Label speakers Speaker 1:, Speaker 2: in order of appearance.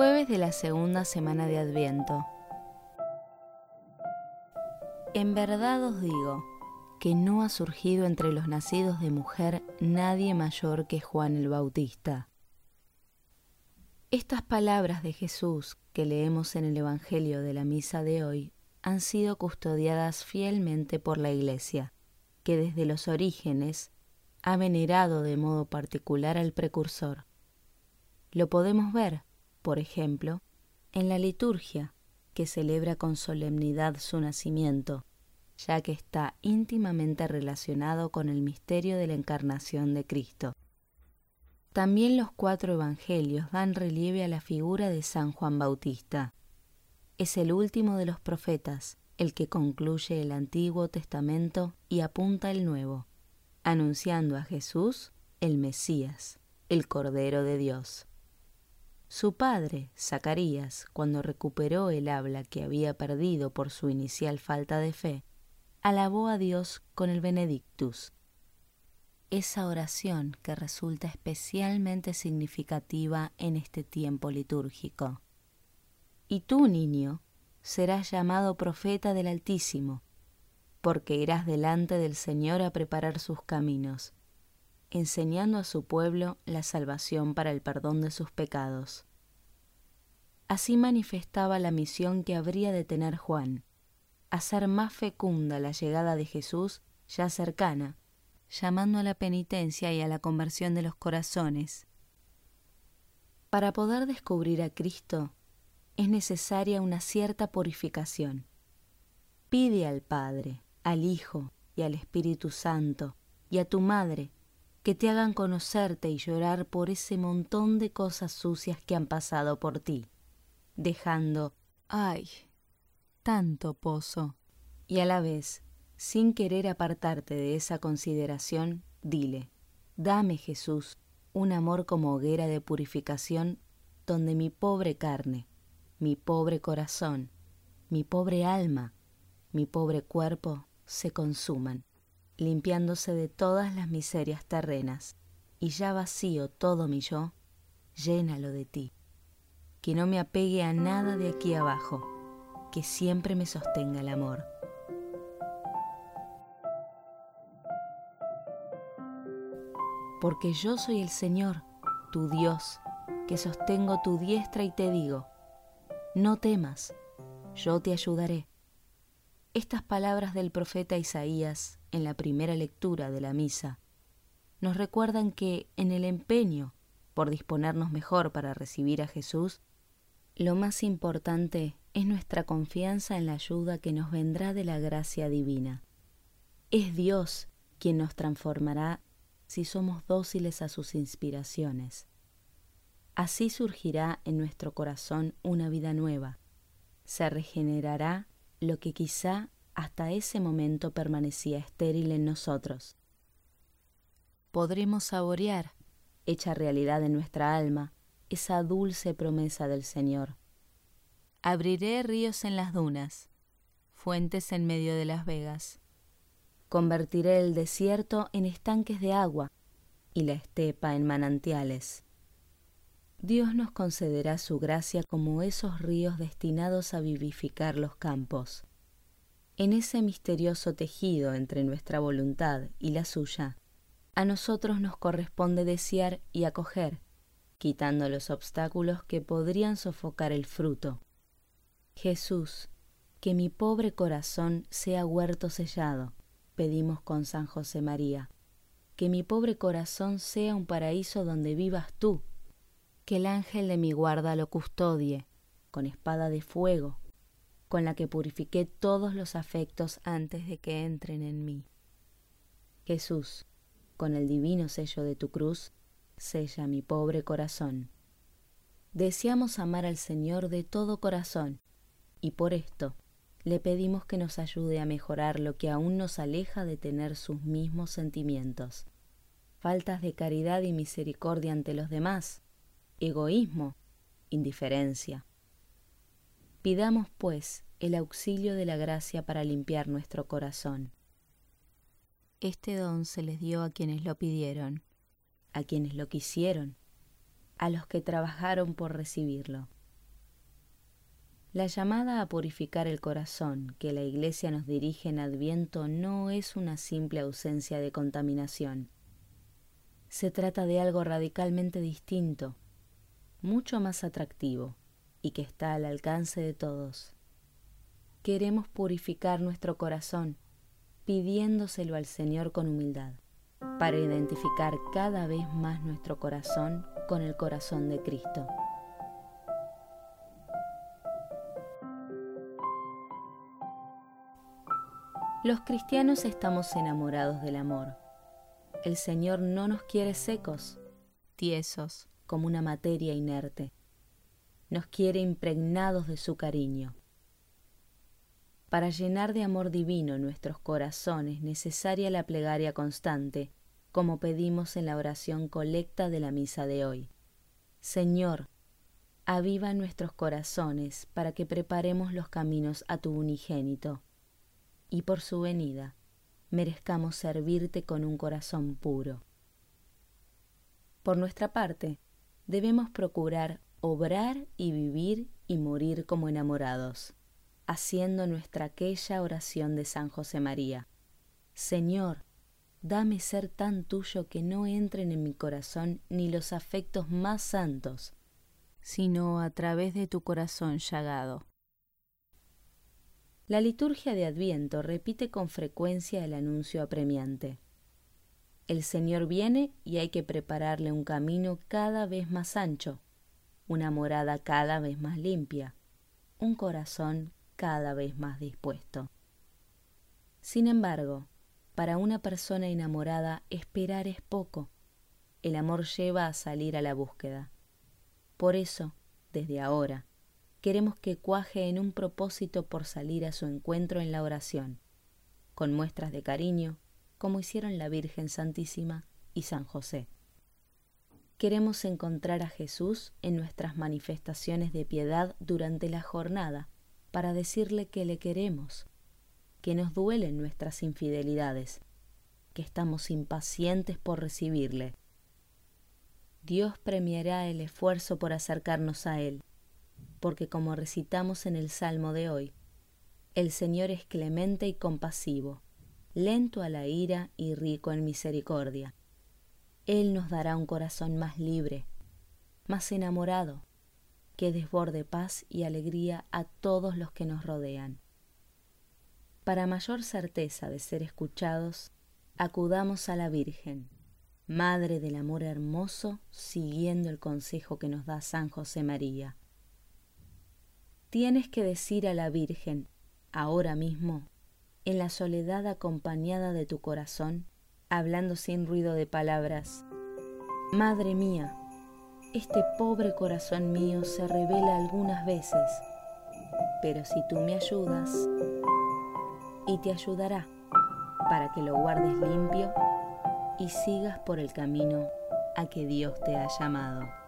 Speaker 1: Jueves de la segunda semana de Adviento. En verdad os digo que no ha surgido entre los nacidos de mujer nadie mayor que Juan el Bautista. Estas palabras de Jesús que leemos en el Evangelio de la misa de hoy han sido custodiadas fielmente por la Iglesia, que desde los orígenes ha venerado de modo particular al precursor. Lo podemos ver, por ejemplo, en la liturgia, que celebra con solemnidad su nacimiento, ya que está íntimamente relacionado con el misterio de la encarnación de Cristo. También los cuatro evangelios dan relieve a la figura de San Juan Bautista. Es el último de los profetas, el que concluye el Antiguo Testamento y apunta el Nuevo, anunciando a Jesús, el Mesías, el Cordero de Dios. Su padre, Zacarías, cuando recuperó el habla que había perdido por su inicial falta de fe, alabó a Dios con el Benedictus. Esa oración que resulta especialmente significativa en este tiempo litúrgico. Y tú, niño, serás llamado profeta del Altísimo, porque irás delante del Señor a preparar sus caminos, enseñando a su pueblo la salvación para el perdón de sus pecados. Así manifestaba la misión que habría de tener Juan, hacer más fecunda la llegada de Jesús ya cercana, llamando a la penitencia y a la conversión de los corazones. Para poder descubrir a Cristo es necesaria una cierta purificación. Pide al Padre, al Hijo y al Espíritu Santo y a tu Madre que te hagan conocerte y llorar por ese montón de cosas sucias que han pasado por ti, dejando, ay, tanto pozo. Y a la vez, sin querer apartarte de esa consideración, dile, dame Jesús un amor como hoguera de purificación donde mi pobre carne, mi pobre corazón, mi pobre alma, mi pobre cuerpo se consuman, limpiándose de todas las miserias terrenas, y ya vacío todo mi yo, llénalo de ti. Que no me apegue a nada de aquí abajo, que siempre me sostenga el amor. Porque yo soy el Señor, tu Dios, que sostengo tu diestra y te digo, no temas, yo te ayudaré. Estas palabras del profeta Isaías en la primera lectura de la misa nos recuerdan que en el empeño por disponernos mejor para recibir a Jesús, lo más importante es nuestra confianza en la ayuda que nos vendrá de la gracia divina. Es Dios quien nos transformará si somos dóciles a sus inspiraciones. Así surgirá en nuestro corazón una vida nueva. Se regenerará lo que quizá hasta ese momento permanecía estéril en nosotros. Podremos saborear, hecha realidad en nuestra alma, esa dulce promesa del Señor. Abriré ríos en las dunas, fuentes en medio de las vegas. Convertiré el desierto en estanques de agua y la estepa en manantiales. Dios nos concederá su gracia como esos ríos destinados a vivificar los campos. En ese misterioso tejido entre nuestra voluntad y la suya, a nosotros nos corresponde desear y acoger, quitando los obstáculos que podrían sofocar el fruto. Jesús, que mi pobre corazón sea huerto sellado, pedimos con San José María, que mi pobre corazón sea un paraíso donde vivas tú, que el ángel de mi guarda lo custodie, con espada de fuego, con la que purifiqué todos los afectos antes de que entren en mí. Jesús, con el divino sello de tu cruz, sella mi pobre corazón. Deseamos amar al Señor de todo corazón, y por esto le pedimos que nos ayude a mejorar lo que aún nos aleja de tener sus mismos sentimientos, faltas de caridad y misericordia ante los demás, egoísmo, indiferencia. Pidamos, pues, el auxilio de la gracia para limpiar nuestro corazón. Este don se les dio a quienes lo pidieron, a quienes lo quisieron, a los que trabajaron por recibirlo. La llamada a purificar el corazón que la Iglesia nos dirige en Adviento no es una simple ausencia de contaminación. Se trata de algo radicalmente distinto, mucho más atractivo y que está al alcance de todos. Queremos purificar nuestro corazón pidiéndoselo al Señor con humildad, para identificar cada vez más nuestro corazón con el corazón de Cristo. Los cristianos estamos enamorados del amor. El Señor no nos quiere secos, tiesos, como una materia inerte. Nos quiere impregnados de su cariño. Para llenar de amor divino nuestros corazones necesaria la plegaria constante, como pedimos en la oración colecta de la misa de hoy. Señor, aviva nuestros corazones para que preparemos los caminos a tu unigénito y por su venida merezcamos servirte con un corazón puro. Por nuestra parte, debemos procurar obrar y vivir y morir como enamorados, haciendo nuestra aquella oración de San José María. Señor, dame ser tan tuyo que no entren en mi corazón ni los afectos más santos, sino a través de tu corazón llagado. La liturgia de Adviento repite con frecuencia el anuncio apremiante. El Señor viene y hay que prepararle un camino cada vez más ancho, una morada cada vez más limpia, un corazón cada vez más dispuesto. Sin embargo, para una persona enamorada esperar es poco. El amor lleva a salir a la búsqueda. Por eso, desde ahora, queremos que cuaje en un propósito por salir a su encuentro en la oración, con muestras de cariño, como hicieron la Virgen Santísima y San José. Queremos encontrar a Jesús en nuestras manifestaciones de piedad durante la jornada para decirle que le queremos, que nos duelen nuestras infidelidades, que estamos impacientes por recibirle. Dios premiará el esfuerzo por acercarnos a Él porque como recitamos en el Salmo de hoy, el Señor es clemente y compasivo, lento a la ira y rico en misericordia. Él nos dará un corazón más libre, más enamorado, que desborde paz y alegría a todos los que nos rodean. Para mayor certeza de ser escuchados, acudamos a la Virgen, Madre del Amor Hermoso, siguiendo el consejo que nos da San José María tienes que decir a la Virgen, ahora mismo, en la soledad acompañada de tu corazón, hablando sin ruido de palabras, Madre mía, este pobre corazón mío se revela algunas veces, pero si tú me ayudas, y te ayudará para que lo guardes limpio y sigas por el camino a que Dios te ha llamado.